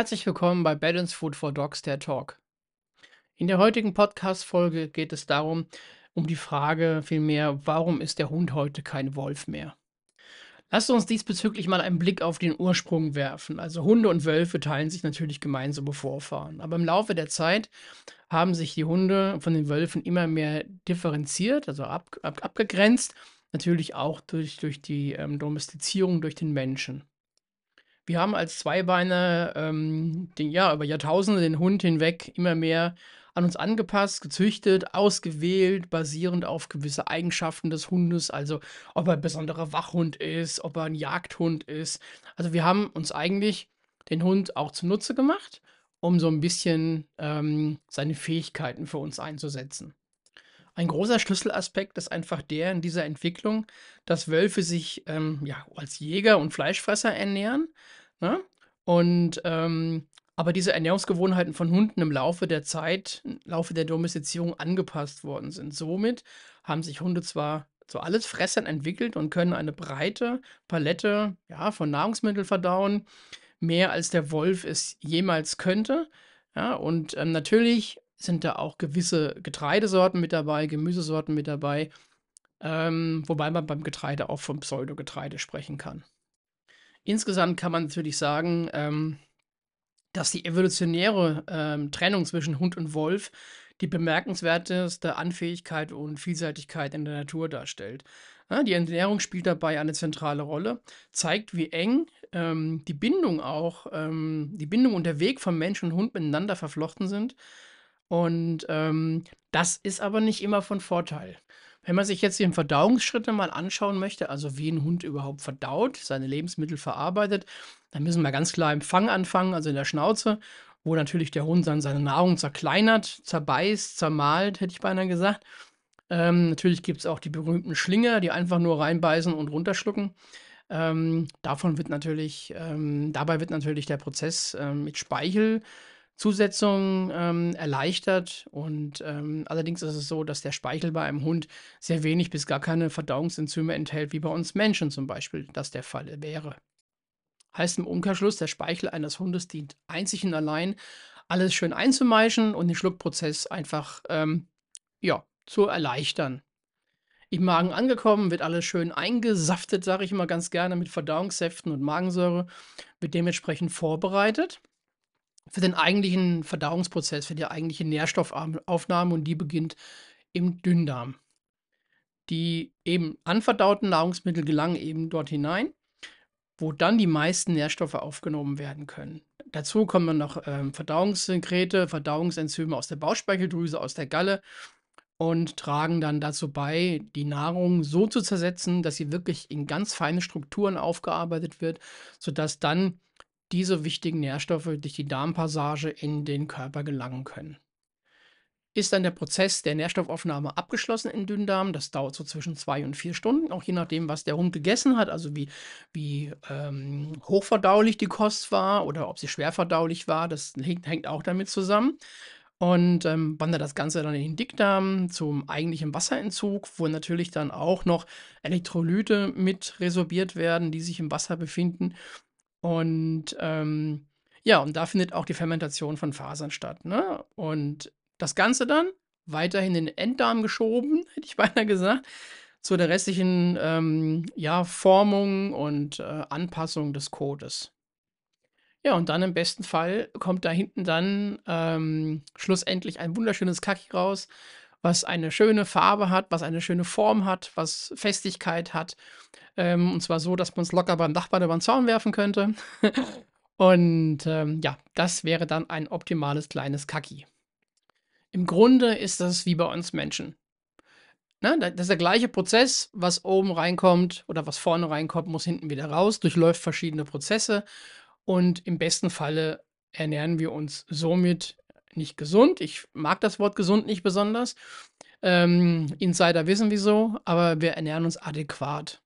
Herzlich willkommen bei Balance Food for Dogs, der Talk. In der heutigen Podcast-Folge geht es darum, um die Frage vielmehr, warum ist der Hund heute kein Wolf mehr? Lasst uns diesbezüglich mal einen Blick auf den Ursprung werfen. Also Hunde und Wölfe teilen sich natürlich gemeinsame Vorfahren. Aber im Laufe der Zeit haben sich die Hunde von den Wölfen immer mehr differenziert, also ab, ab, abgegrenzt. Natürlich auch durch, durch die ähm, Domestizierung durch den Menschen. Wir haben als Zweibeiner ähm, den, ja, über Jahrtausende den Hund hinweg immer mehr an uns angepasst, gezüchtet, ausgewählt, basierend auf gewisse Eigenschaften des Hundes, also ob er ein besonderer Wachhund ist, ob er ein Jagdhund ist. Also wir haben uns eigentlich den Hund auch zunutze gemacht, um so ein bisschen ähm, seine Fähigkeiten für uns einzusetzen. Ein großer Schlüsselaspekt ist einfach der in dieser Entwicklung, dass Wölfe sich ähm, ja, als Jäger und Fleischfresser ernähren. Ne? Und ähm, aber diese Ernährungsgewohnheiten von Hunden im Laufe der Zeit, im Laufe der Domestizierung angepasst worden sind. Somit haben sich Hunde zwar zu Allesfressern entwickelt und können eine breite Palette ja, von Nahrungsmitteln verdauen, mehr als der Wolf es jemals könnte. Ja, und ähm, natürlich sind da auch gewisse Getreidesorten mit dabei, Gemüsesorten mit dabei, ähm, wobei man beim Getreide auch vom Pseudogetreide sprechen kann. Insgesamt kann man natürlich sagen, ähm, dass die evolutionäre ähm, Trennung zwischen Hund und Wolf die bemerkenswerteste Anfähigkeit und Vielseitigkeit in der Natur darstellt. Ja, die Ernährung spielt dabei eine zentrale Rolle, zeigt, wie eng ähm, die Bindung auch, ähm, die Bindung und der Weg von Mensch und Hund miteinander verflochten sind. Und ähm, das ist aber nicht immer von Vorteil. Wenn man sich jetzt die Verdauungsschritte mal anschauen möchte, also wie ein Hund überhaupt verdaut, seine Lebensmittel verarbeitet, dann müssen wir ganz klar im Fang anfangen, also in der Schnauze, wo natürlich der Hund dann seine Nahrung zerkleinert, zerbeißt, zermalt, hätte ich beinahe gesagt. Ähm, natürlich gibt es auch die berühmten Schlinger, die einfach nur reinbeißen und runterschlucken. Ähm, davon wird natürlich, ähm, dabei wird natürlich der Prozess ähm, mit Speichel Zusetzung ähm, erleichtert. Und ähm, allerdings ist es so, dass der Speichel bei einem Hund sehr wenig bis gar keine Verdauungsenzyme enthält, wie bei uns Menschen zum Beispiel das der Fall wäre. Heißt im Umkehrschluss, der Speichel eines Hundes dient einzig und allein, alles schön einzumeischen und den Schluckprozess einfach ähm, ja, zu erleichtern. Im Magen angekommen, wird alles schön eingesaftet, sage ich immer ganz gerne, mit Verdauungssäften und Magensäure, wird dementsprechend vorbereitet für den eigentlichen Verdauungsprozess, für die eigentliche Nährstoffaufnahme und die beginnt im Dünndarm. Die eben anverdauten Nahrungsmittel gelangen eben dort hinein, wo dann die meisten Nährstoffe aufgenommen werden können. Dazu kommen dann noch ähm, Verdauungssekrete, Verdauungsenzyme aus der Bauchspeicheldrüse, aus der Galle und tragen dann dazu bei, die Nahrung so zu zersetzen, dass sie wirklich in ganz feine Strukturen aufgearbeitet wird, sodass dann diese wichtigen Nährstoffe durch die Darmpassage in den Körper gelangen können. Ist dann der Prozess der Nährstoffaufnahme abgeschlossen im Dünndarm, das dauert so zwischen zwei und vier Stunden, auch je nachdem, was der Hund gegessen hat, also wie, wie ähm, hochverdaulich die Kost war oder ob sie schwerverdaulich war, das hängt, hängt auch damit zusammen. Und ähm, wandert das Ganze dann in den Dickdarm zum eigentlichen Wasserentzug, wo natürlich dann auch noch Elektrolyte mit resorbiert werden, die sich im Wasser befinden und ähm, ja, und da findet auch die Fermentation von Fasern statt. Ne? Und das Ganze dann weiterhin in den Enddarm geschoben, hätte ich beinahe gesagt, zu der restlichen ähm, ja, Formung und äh, Anpassung des Codes. Ja, und dann im besten Fall kommt da hinten dann ähm, schlussendlich ein wunderschönes Kaki raus, was eine schöne Farbe hat, was eine schöne Form hat, was Festigkeit hat. Ähm, und zwar so, dass man es locker beim Dachbad über den Zaun werfen könnte. und ähm, ja, das wäre dann ein optimales kleines Kaki. Im Grunde ist das wie bei uns Menschen. Ne? Das ist der gleiche Prozess, was oben reinkommt oder was vorne reinkommt, muss hinten wieder raus, durchläuft verschiedene Prozesse und im besten Falle ernähren wir uns somit nicht gesund. Ich mag das Wort gesund nicht besonders. Ähm, Insider wissen wieso, aber wir ernähren uns adäquat.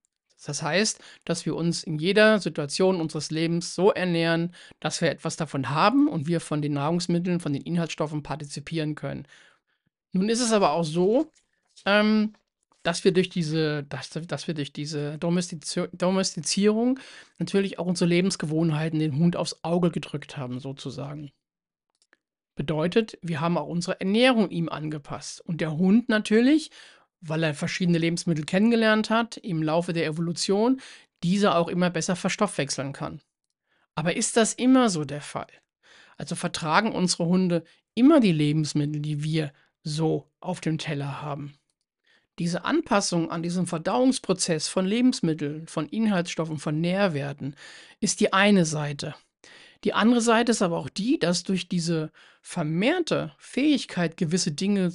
Das heißt, dass wir uns in jeder Situation unseres Lebens so ernähren, dass wir etwas davon haben und wir von den Nahrungsmitteln, von den Inhaltsstoffen partizipieren können. Nun ist es aber auch so, ähm, dass wir durch diese dass dass wir durch diese Domestizio Domestizierung natürlich auch unsere Lebensgewohnheiten dem Hund aufs Auge gedrückt haben sozusagen. Bedeutet, wir haben auch unsere Ernährung ihm angepasst und der Hund natürlich, weil er verschiedene Lebensmittel kennengelernt hat im Laufe der Evolution, diese auch immer besser verstoffwechseln kann. Aber ist das immer so der Fall? Also vertragen unsere Hunde immer die Lebensmittel, die wir so auf dem Teller haben? Diese Anpassung an diesen Verdauungsprozess von Lebensmitteln, von Inhaltsstoffen, von Nährwerten ist die eine Seite. Die andere Seite ist aber auch die, dass durch diese vermehrte Fähigkeit, gewisse Dinge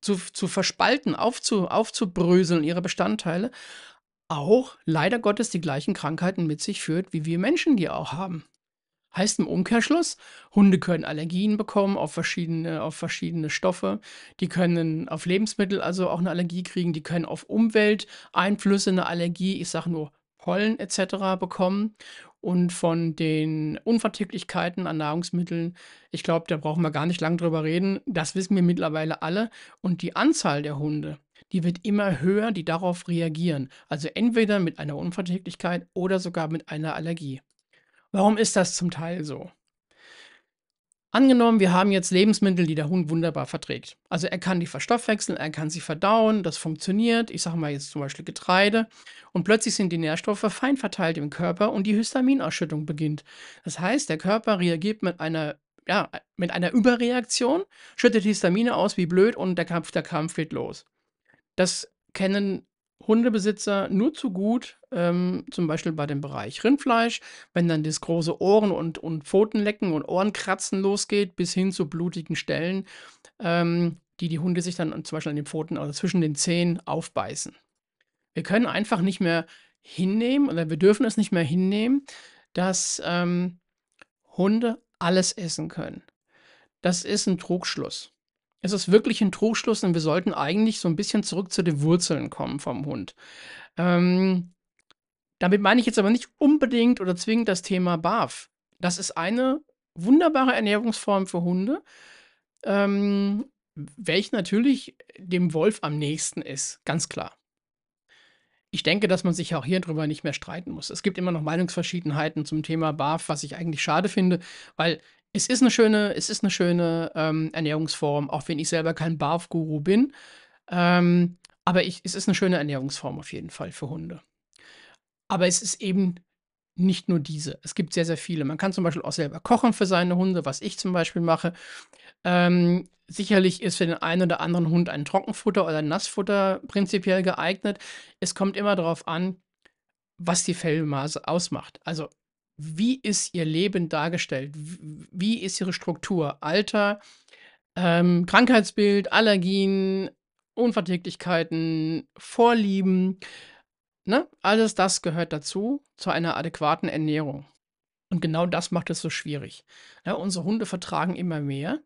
zu, zu verspalten, aufzu, aufzubröseln, ihre Bestandteile, auch leider Gottes die gleichen Krankheiten mit sich führt, wie wir Menschen die auch haben. Heißt im Umkehrschluss, Hunde können Allergien bekommen auf verschiedene, auf verschiedene Stoffe. Die können auf Lebensmittel also auch eine Allergie kriegen. Die können auf Umwelteinflüsse eine Allergie, ich sage nur Pollen etc. bekommen. Und von den Unverträglichkeiten an Nahrungsmitteln, ich glaube, da brauchen wir gar nicht lang drüber reden. Das wissen wir mittlerweile alle. Und die Anzahl der Hunde, die wird immer höher, die darauf reagieren. Also entweder mit einer Unverträglichkeit oder sogar mit einer Allergie. Warum ist das zum Teil so? Angenommen, wir haben jetzt Lebensmittel, die der Hund wunderbar verträgt. Also er kann die verstoffwechseln, er kann sie verdauen, das funktioniert. Ich sage mal jetzt zum Beispiel Getreide. Und plötzlich sind die Nährstoffe fein verteilt im Körper und die Histaminausschüttung beginnt. Das heißt, der Körper reagiert mit einer, ja, mit einer Überreaktion, schüttet Histamine aus wie blöd und der Kampf, der Kampf geht los. Das kennen Hundebesitzer nur zu gut, ähm, zum Beispiel bei dem Bereich Rindfleisch, wenn dann das große Ohren- und, und Pfotenlecken und Ohrenkratzen losgeht, bis hin zu blutigen Stellen, ähm, die die Hunde sich dann zum Beispiel an den Pfoten oder zwischen den Zähnen aufbeißen. Wir können einfach nicht mehr hinnehmen oder wir dürfen es nicht mehr hinnehmen, dass ähm, Hunde alles essen können. Das ist ein Trugschluss. Es ist wirklich ein Trugschluss und wir sollten eigentlich so ein bisschen zurück zu den Wurzeln kommen vom Hund. Ähm, damit meine ich jetzt aber nicht unbedingt oder zwingend das Thema BAF. Das ist eine wunderbare Ernährungsform für Hunde, ähm, welche natürlich dem Wolf am nächsten ist, ganz klar. Ich denke, dass man sich auch hier drüber nicht mehr streiten muss. Es gibt immer noch Meinungsverschiedenheiten zum Thema BAF, was ich eigentlich schade finde, weil es ist eine schöne es ist 'ne schöne, ähm, Ernährungsform, auch wenn ich selber kein Barf-Guru bin. Ähm, aber ich es ist eine schöne Ernährungsform auf jeden Fall für Hunde. Aber es ist eben nicht nur diese. Es gibt sehr, sehr viele. Man kann zum Beispiel auch selber kochen für seine Hunde, was ich zum Beispiel mache. Ähm, sicherlich ist für den einen oder anderen Hund ein Trockenfutter oder ein Nassfutter prinzipiell geeignet. Es kommt immer darauf an, was die Fellmaße ausmacht. Also wie ist ihr Leben dargestellt? wie ist ihre Struktur? Alter, ähm, Krankheitsbild, Allergien, Unverträglichkeiten, Vorlieben, ne? Alles das gehört dazu, zu einer adäquaten Ernährung. Und genau das macht es so schwierig. Ja, unsere Hunde vertragen immer mehr,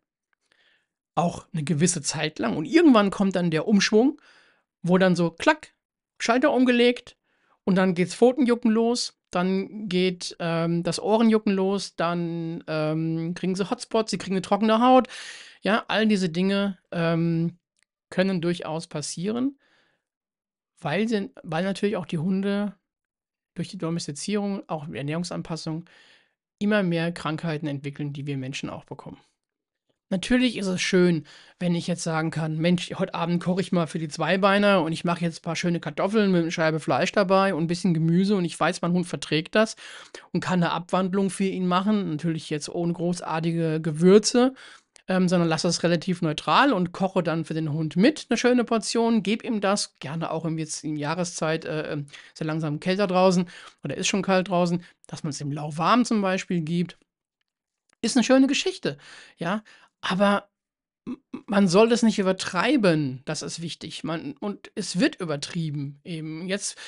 auch eine gewisse Zeit lang. Und irgendwann kommt dann der Umschwung, wo dann so klack, Schalter umgelegt und dann geht's Pfotenjucken los dann geht ähm, das Ohrenjucken los, dann ähm, kriegen sie Hotspots, sie kriegen eine trockene Haut. Ja, all diese Dinge ähm, können durchaus passieren, weil, sie, weil natürlich auch die Hunde durch die Domestizierung, auch Ernährungsanpassung, immer mehr Krankheiten entwickeln, die wir Menschen auch bekommen. Natürlich ist es schön, wenn ich jetzt sagen kann: „Mensch, heute Abend koche ich mal für die Zweibeiner und ich mache jetzt ein paar schöne Kartoffeln mit 'ner Scheibe Fleisch dabei und ein bisschen Gemüse und ich weiß, mein Hund verträgt das und kann eine Abwandlung für ihn machen.“ Natürlich jetzt ohne großartige Gewürze, ähm, sondern lasse es relativ neutral und koche dann für den Hund mit eine schöne Portion, gebe ihm das, gerne auch in jetzt in Jahreszeit, äh, ähm, ist ja langsam kälter draußen oder ist schon kalt draußen, dass man es ihm lauwarm zum Beispiel gibt. Ist eine schöne Geschichte, ja? Aber man soll das nicht übertreiben, das ist wichtig. Man und es wird übertrieben eben. Jetzt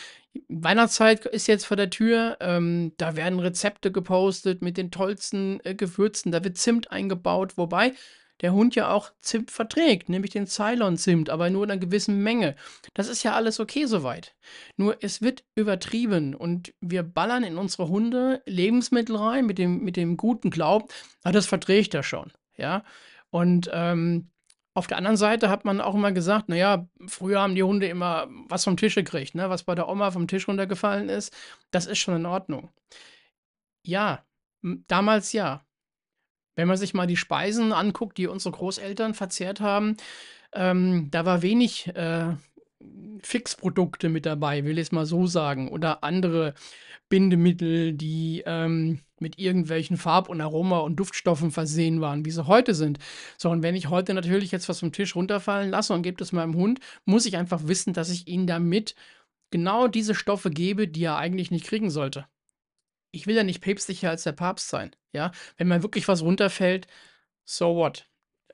Weihnachtszeit ist jetzt vor der Tür, ähm, da werden Rezepte gepostet mit den tollsten, äh, Gewürzen, da wird Zimt eingebaut, wobei der Hund ja auch Zimt verträgt, nämlich den Ceylon-Zimt, aber nur in einer gewissen Menge. Das ist ja alles okay soweit. Nur es wird übertrieben und wir ballern in unsere Hunde Lebensmittel rein mit dem mit dem guten Glauben: „Ah, das verträgt er schon“, ja? Und, ähm, Auf der anderen Seite hat man auch immer gesagt, na ja, früher haben die Hunde immer was vom Tisch gekriegt, ne? Was bei der Oma vom Tisch runtergefallen ist, das ist schon in Ordnung. Ja, damals ja. Wenn man sich mal die Speisen anguckt, die unsere Großeltern verzehrt haben, ähm, da war wenig, äh, Fixprodukte mit dabei, will ich es mal so sagen, oder andere Bindemittel, die, ähm, mit irgendwelchen Farb und Aroma und Duftstoffen versehen waren, wie sie heute sind. So, und wenn ich heute natürlich jetzt was vom Tisch runterfallen lasse und gebe das meinem Hund, muss ich einfach wissen, dass ich ihm damit genau diese Stoffe gebe, die er eigentlich nicht kriegen sollte. Ich will ja nicht päpstlicher als der Papst sein, ja? Wenn mir wirklich was runterfällt, so what?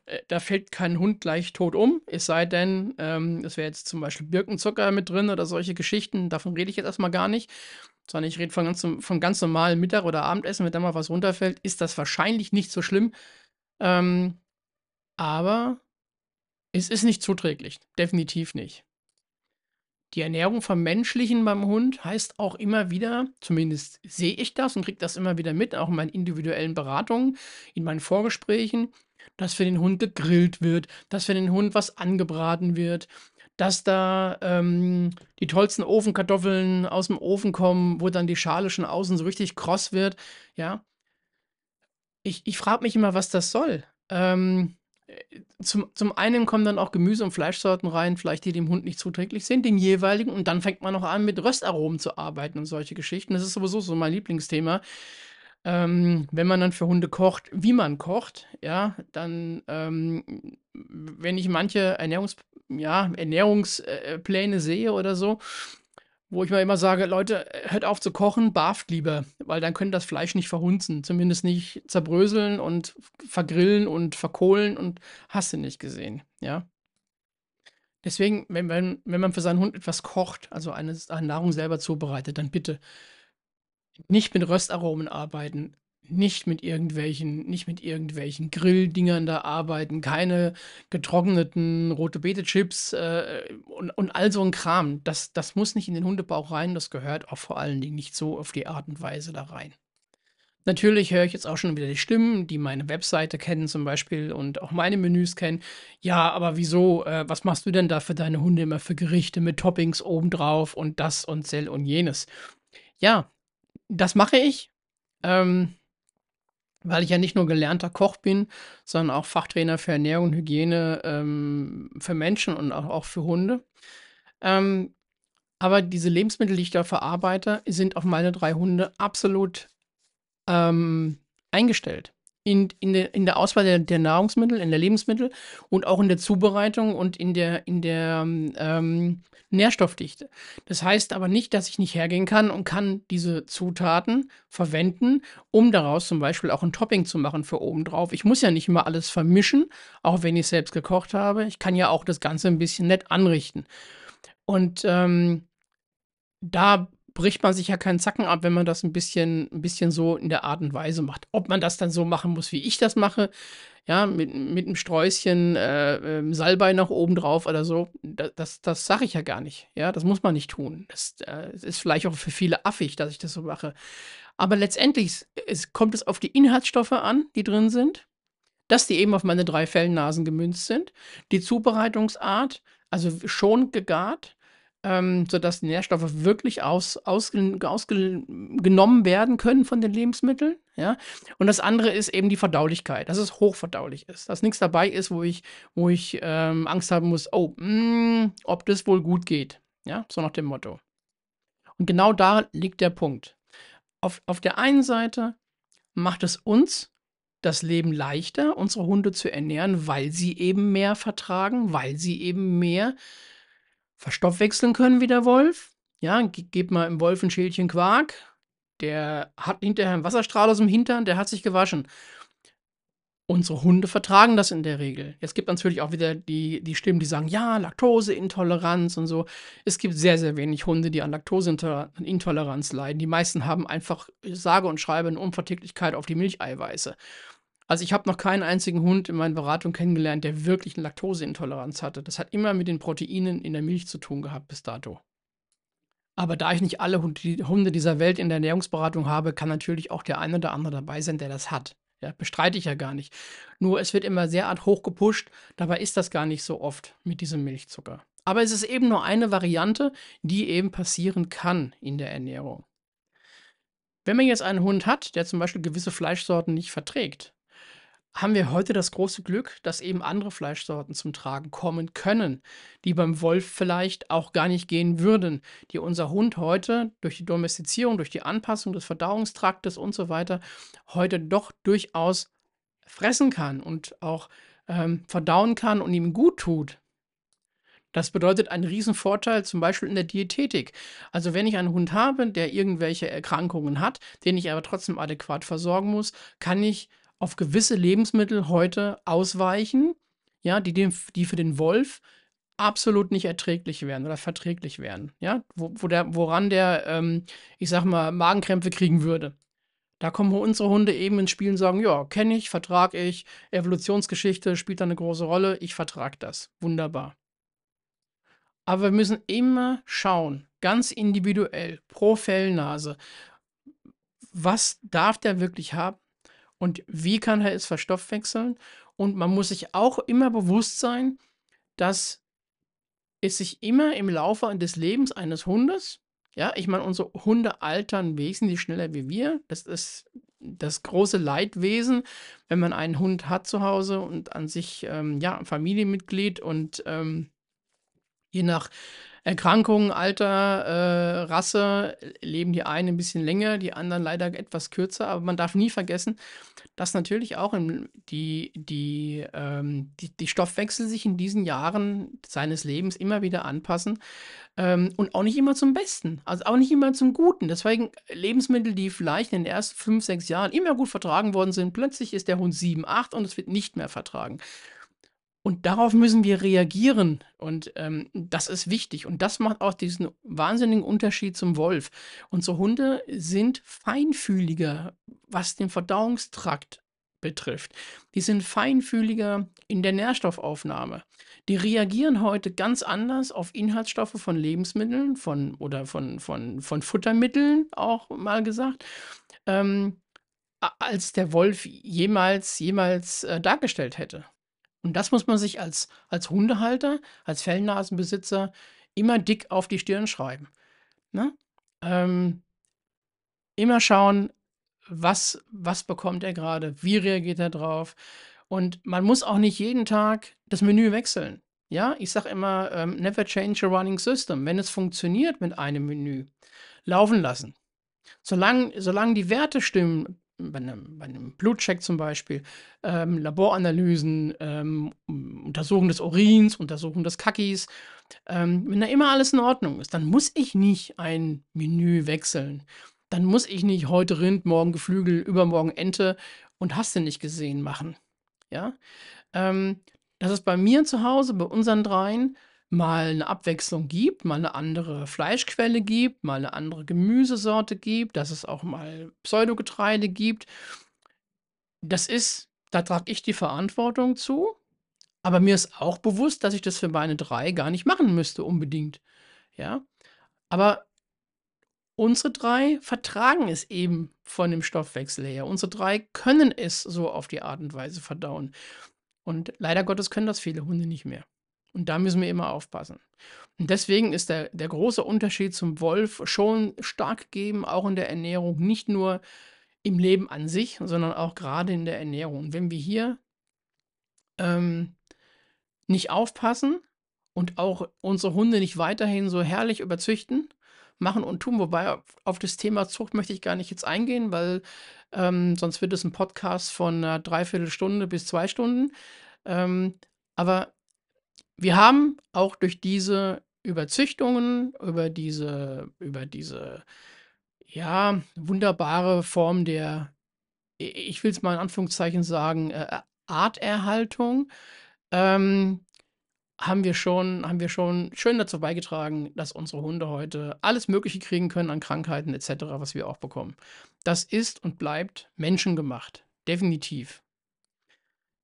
Äh, da fällt kein Hund gleich tot um, es sei denn, ähm, es wäre jetzt zum Beispiel Birkenzucker mit drin oder solche Geschichten, davon rede ich jetzt erstmal gar nicht, sondern ich rede von ganz, von ganz normalen Mittag oder Abendessen, wenn da mal was runterfällt, ist das wahrscheinlich nicht so schlimm. Ähm, aber es ist nicht zuträglich, definitiv nicht. Die Ernährung vom Menschlichen beim Hund heißt auch immer wieder, zumindest sehe ich das und kriege das immer wieder mit, auch in meinen individuellen Beratungen, in meinen Vorgesprächen, dass für den Hund gegrillt wird, dass für den Hund was angebraten wird, dass da ähm, die tollsten Ofenkartoffeln aus dem Ofen kommen, wo dann die Schale schon außen so richtig kross wird. Ja. Ich, ich frage mich immer, was das soll. Ähm, zum, zum einen kommen dann auch Gemüse- und Fleischsorten rein, vielleicht die dem Hund nicht zuträglich sind, den jeweiligen. Und dann fängt man noch an, mit Röstaromen zu arbeiten und solche Geschichten. Das ist sowieso so mein Lieblingsthema. Ähm, wenn man dann für Hunde kocht, wie man kocht, ja, dann, ähm, wenn ich manche Ernährungs ja, Ernährungspläne sehe oder so, wo ich mir immer sage, Leute, hört auf zu kochen, barft lieber, weil dann können das Fleisch nicht verhunzen, zumindest nicht zerbröseln und vergrillen und verkohlen und hast du nicht gesehen, ja. Deswegen, wenn, wenn, wenn man für seinen Hund etwas kocht, also eine, eine Nahrung selber zubereitet, dann bitte nicht mit Röstaromen arbeiten, nicht mit irgendwelchen nicht mit irgendwelchen Grilldingern da arbeiten, keine getrockneten rote Beete Chips, äh, und und all so ein Kram. Das das muss nicht in den Hundebauch rein, das gehört auch vor allen Dingen nicht so auf die Art und Weise da rein. Natürlich höre ich jetzt auch schon wieder die Stimmen, die meine Webseite kennen zum Beispiel und auch meine Menüs kennen. „Ja, aber wieso, äh, was machst du denn da für deine Hunde immer für Gerichte mit Toppings obendrauf und das und Sel und jenes?“ Ja, das mache ich, ähm, weil ich ja nicht nur gelernter Koch bin, sondern auch Fachtrainer für Ernährung und Hygiene, ähm, für Menschen und auch auch für Hunde. Ähm, aber diese Lebensmittel, die ich da verarbeite, sind auf meine drei Hunde absolut, ähm, eingestellt in, in, der, in der Auswahl der, der, Nahrungsmittel, in der Lebensmittel und auch in der Zubereitung und in der, in der ähm, Nährstoffdichte. Das heißt aber nicht, dass ich nicht hergehen kann und kann diese Zutaten verwenden, um daraus zum Beispiel auch ein Topping zu machen für obendrauf. Ich muss ja nicht immer alles vermischen, auch wenn ich selbst gekocht habe. Ich kann ja auch das Ganze ein bisschen nett anrichten. Und ähm, da bricht man sich ja keinen Zacken ab, wenn man das ein bisschen ein bisschen so in der Art und Weise macht. Ob man das dann so machen muss, wie ich das mache, ja, mit mit 'nem Sträußchen, äh, ähm, Salbei noch oben drauf oder so, da das das sage ich ja gar nicht, ja? Das muss man nicht tun. Das, äh, ist vielleicht auch für viele affig, dass ich das so mache. Aber letztendlich es kommt es auf die Inhaltsstoffe an, die drin sind, dass die eben auf meine 3 Fellnasen gemünzt sind, die Zubereitungsart, also schon gegart ähm, sodass die Nährstoffe wirklich aus, ausge, ausgenommen werden können von den Lebensmitteln. Ja? Und das andere ist eben die Verdaulichkeit, dass es hochverdaulich ist, dass nichts dabei ist, wo ich, wo ich ähm, Angst haben muss, oh, mh, hm, ob das wohl gut geht. Ja, so nach dem Motto. Und genau da liegt der Punkt. Auf, auf der einen Seite macht es uns das Leben leichter, unsere Hunde zu ernähren, weil sie eben mehr vertragen, weil sie eben mehr verstoffwechseln können wie der Wolf. Ja, ge gebt mal im Wolf ein Schälchen Quark, der hat hinterher einen Wasserstrahl aus dem Hintern, der hat sich gewaschen. Unsere Hunde vertragen das in der Regel. Jetzt gibt natürlich auch wieder die die Stimmen, die sagen: „Ja, Laktoseintoleranz und so.“ Es gibt sehr, sehr wenig Hunde, die an Laktoseintoleranz leiden. Die meisten haben einfach, sage und schreibe, 'ne Unverträglichkeit auf die Milcheiweiße. Also, ich habe noch keinen einzigen Hund in meiner Beratung kennengelernt, der wirklich eine Laktoseintoleranz hatte. Das hat immer mit den Proteinen in der Milch zu tun gehabt bis dato. Aber da ich nicht alle Hunde dieser Welt in der Ernährungsberatung habe, kann natürlich auch der ein oder andere dabei sein, der das hat. Ja, bestreite ich ja gar nicht. Nur es wird immer sehr hoch gepusht, dabei ist das gar nicht so oft mit diesem Milchzucker. Aber es ist eben nur eine Variante, die eben passieren kann in der Ernährung. Wenn man jetzt einen Hund hat, der zum Beispiel gewisse Fleischsorten nicht verträgt, haben wir heute das große Glück, dass eben andere Fleischsorten zum Tragen kommen können, die beim Wolf vielleicht auch gar nicht gehen würden, die unser Hund heute durch die Domestizierung, durch die Anpassung des Verdauungstraktes und so weiter heute doch durchaus fressen kann und auch ähm, verdauen kann und ihm gut tut. Das bedeutet einen Riesenvorteil zum Beispiel in der Diätetik. Also wenn ich einen Hund habe, der irgendwelche Erkrankungen hat, den ich aber trotzdem adäquat versorgen muss, kann ich auf gewisse Lebensmittel heute ausweichen, ja, die, dem, die für den Wolf absolut nicht erträglich wären oder verträglich wären, ja, wo, wo der, woran der, ähm, ich sag mal, Magenkrämpfe kriegen würde. Da kommen unsere Hunde eben ins Spiel und sagen, ja, kenne ich, vertrage ich, Evolutionsgeschichte spielt da eine große Rolle, ich vertrage das. Wunderbar. Aber wir müssen immer schauen, ganz individuell, pro Fellnase, was darf der wirklich haben und wie kann er es verstoffwechseln. Und man muss sich auch immer bewusst sein, dass es sich immer im Laufe des Lebens eines Hundes, ja, ich meine, unsere Hunde altern wesentlich schneller wie wir. Das ist das große Leidwesen, wenn man einen Hund hat zu Hause und an sich, ähm, ja, ein Familienmitglied und ähm, je nach Erkrankung, Alter, äh, Rasse leben die einen ein bisschen länger, die anderen leider etwas kürzer. Aber man darf nie vergessen, dass natürlich auch die, die, ähm, die, die Stoffwechsel sich in diesen Jahren seines Lebens immer wieder anpassen ähm, und auch nicht immer zum Besten, also auch nicht immer zum Guten. Deswegen Lebensmittel, die vielleicht in den ersten fünf, sechs Jahren immer gut vertragen worden sind, plötzlich ist der Hund sieben, acht und es wird nicht mehr vertragen. Und darauf müssen wir reagieren. Und ähm, das ist wichtig. Und das macht auch diesen wahnsinnigen Unterschied zum Wolf. Unsere Hunde sind feinfühliger, was den Verdauungstrakt betrifft. Die sind feinfühliger in der Nährstoffaufnahme. Die reagieren heute ganz anders auf Inhaltsstoffe von Lebensmitteln von, oder von, von, von Futtermitteln, auch mal gesagt, ähm, als der Wolf jemals, jemals äh, dargestellt hätte. Und das muss man sich als, als Hundehalter, als Fellnasenbesitzer immer dick auf die Stirn schreiben. Ne? Ähm, immer schauen, was, was bekommt er gerade, wie reagiert er drauf. Und man muss auch nicht jeden Tag das Menü wechseln. Ja, ich sage immer, ähm, never change a running system. Wenn es funktioniert mit einem Menü, laufen lassen. Solange, solange die Werte stimmen, bei einem, bei einem Blutcheck zum Beispiel, ähm, Laboranalysen, ähm, Untersuchung des Urins, Untersuchung des Kackis. Ähm, wenn da immer alles in Ordnung ist, dann muss ich nicht ein Menü wechseln. Dann muss ich nicht heute Rind, morgen Geflügel, übermorgen Ente und hast du nicht gesehen machen. Ja, ähm, dass es bei mir zu Hause, bei unseren dreien, mal eine Abwechslung gibt, mal eine andere Fleischquelle gibt, mal eine andere Gemüsesorte gibt, dass es auch mal Pseudogetreide gibt. Das ist da trage ich die Verantwortung zu, aber mir ist auch bewusst, dass ich das für meine 3 gar nicht machen müsste unbedingt, ja? Aber unsere 3 vertragen es eben von dem Stoffwechsel her. Unsere 3 können es so auf die Art und Weise verdauen. Und leider Gottes können das viele Hunde nicht mehr. Und da müssen wir immer aufpassen. Und deswegen ist der, der große Unterschied zum Wolf schon stark gegeben, auch in der Ernährung, nicht nur im Leben an sich, sondern auch gerade in der Ernährung. Und wenn wir hier ähm, nicht aufpassen und auch unsere Hunde nicht weiterhin so herrlich überzüchten, machen und tun, wobei auf, das Thema Zucht möchte ich gar nicht jetzt eingehen, weil ähm, sonst wird es ein Podcast von einer Dreiviertelstunde bis zwei Stunden. Ähm, aber wir haben auch durch diese Überzüchtungen, über diese, über diese, ja, wunderbare Form der, ich will es mal in Anführungszeichen sagen, äh, Arterhaltung, ähm, haben wir schon, haben wir schon schön dazu beigetragen, dass unsere Hunde heute alles Mögliche kriegen können an Krankheiten etc., was wir auch bekommen. Das ist und bleibt menschengemacht. Definitiv.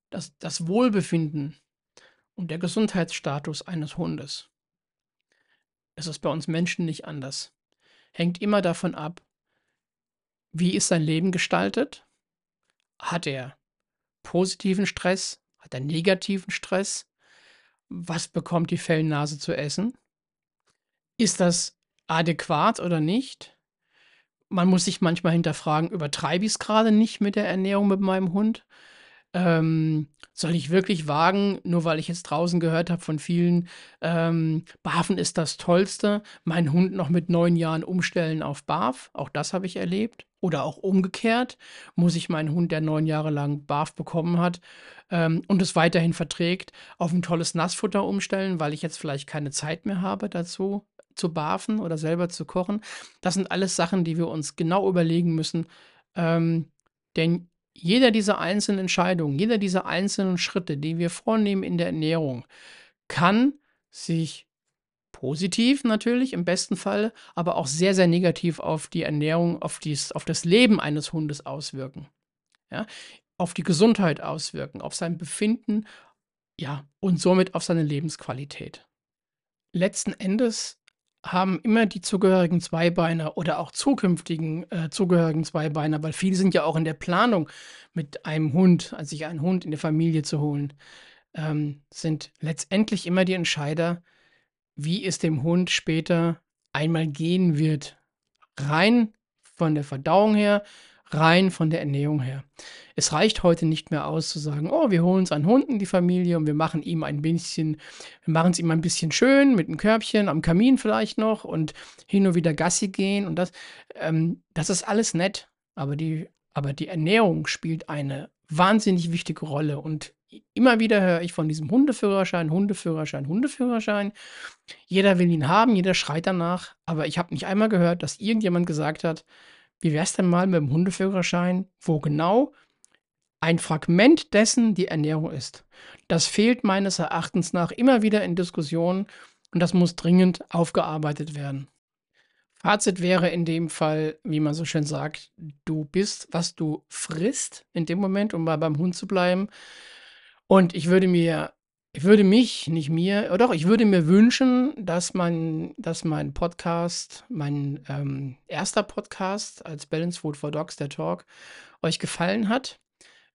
Das, das Wohlbefinden und der Gesundheitsstatus eines Hundes. Es ist bei uns Menschen nicht anders. Hängt immer davon ab, wie ist sein Leben gestaltet, Hat er positiven Stress? Hat er negativen Stress? Was bekommt die Fellnase zu essen? Ist das adäquat oder nicht? Man muss sich manchmal hinterfragen, übertreibe ich es gerade nicht mit der Ernährung mit meinem Hund? Ähm, soll ich wirklich wagen, nur weil ich jetzt draußen gehört habe von vielen, ähm, Barfen ist das Tollste, meinen Hund noch mit neun Jahren umstellen auf Barf? Auch das habe ich erlebt. Oder auch umgekehrt, muss ich meinen Hund, der neun Jahre lang Barf bekommen hat ähm, und es weiterhin verträgt, auf ein tolles Nassfutter umstellen, weil ich jetzt vielleicht keine Zeit mehr habe dazu, zu barfen oder selber zu kochen. Das sind alles Sachen, die wir uns genau überlegen müssen. Ähm, denn jeder dieser einzelnen Entscheidungen, jeder dieser einzelnen Schritte, die wir vornehmen in der Ernährung, kann sich positiv natürlich im besten Fall, aber auch sehr, sehr negativ auf die Ernährung, auf, dies, auf das Leben eines Hundes auswirken. Ja? Auf die Gesundheit auswirken, auf sein Befinden, ja, und somit auf seine Lebensqualität. Letzten Endes haben immer die zugehörigen Zweibeiner oder auch zukünftigen äh, zugehörigen Zweibeiner, weil viele sind ja auch in der Planung mit einem Hund, also sich einen Hund in die Familie zu holen, ähm, sind letztendlich immer die Entscheider, wie es dem Hund später einmal gehen wird. Rein von der Verdauung her, rein von der Ernährung her. Es reicht heute nicht mehr aus zu sagen, oh, wir holen uns einen Hund in die Familie und wir machen ihm ein bisschen, wir machen es ihm ein bisschen schön mit einem Körbchen am Kamin vielleicht noch und hin und wieder Gassi gehen und das, ähm, das ist alles nett, aber die, aber die Ernährung spielt eine wahnsinnig wichtige Rolle und immer wieder höre ich von diesem Hundeführerschein, Hundeführerschein, Hundeführerschein. Jeder will ihn haben, jeder schreit danach, aber ich habe nicht einmal gehört, dass irgendjemand gesagt hat, wie wäre es denn mal mit dem Hundeführerschein, wo genau ein Fragment dessen die Ernährung ist? Das fehlt meines Erachtens nach immer wieder in Diskussionen und das muss dringend aufgearbeitet werden. Fazit wäre in dem Fall, wie man so schön sagt, du bist, was du frisst in dem Moment, um mal beim Hund zu bleiben. Und ich würde mir ich würde mich, nicht mir doch, ich würde mir wünschen, dass man dass mein Podcast, mein, ähm, 1. Podcast als Balance Food for Dogs, der Talk, euch gefallen hat.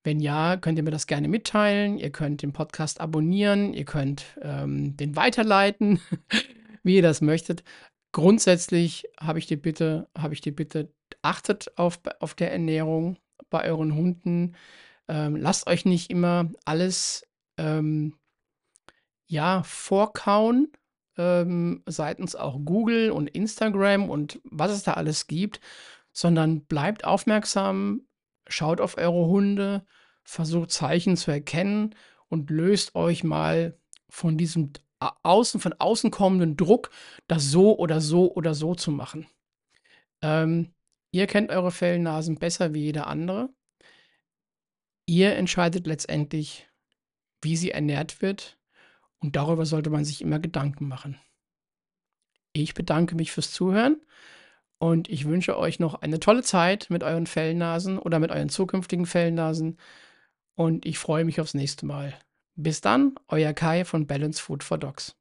Wenn ja, könnt ihr mir das gerne mitteilen. Ihr könnt den Podcast abonnieren, ihr könnt, ähm, den weiterleiten, wie ihr das möchtet. Grundsätzlich habe ich die Bitte habe ich die Bitte, achtet auf auf der Ernährung bei euren Hunden. Ähm, lasst euch nicht immer alles, ähm ja, vorkauen, ähm, seitens auch Google und Instagram und was es da alles gibt, sondern bleibt aufmerksam, schaut auf eure Hunde, versucht Zeichen zu erkennen und löst euch mal von diesem außen, von außen kommenden Druck, das so oder so oder so zu machen. Ähm, ihr kennt eure Fellnasen besser wie jeder andere. Ihr entscheidet letztendlich, wie sie ernährt wird und darüber sollte man sich immer Gedanken machen. Ich bedanke mich fürs Zuhören und ich wünsche euch noch eine tolle Zeit mit euren Fellnasen oder mit euren zukünftigen Fellnasen und ich freue mich aufs nächste Mal. Bis dann, euer Kai von Balance Food for Dogs.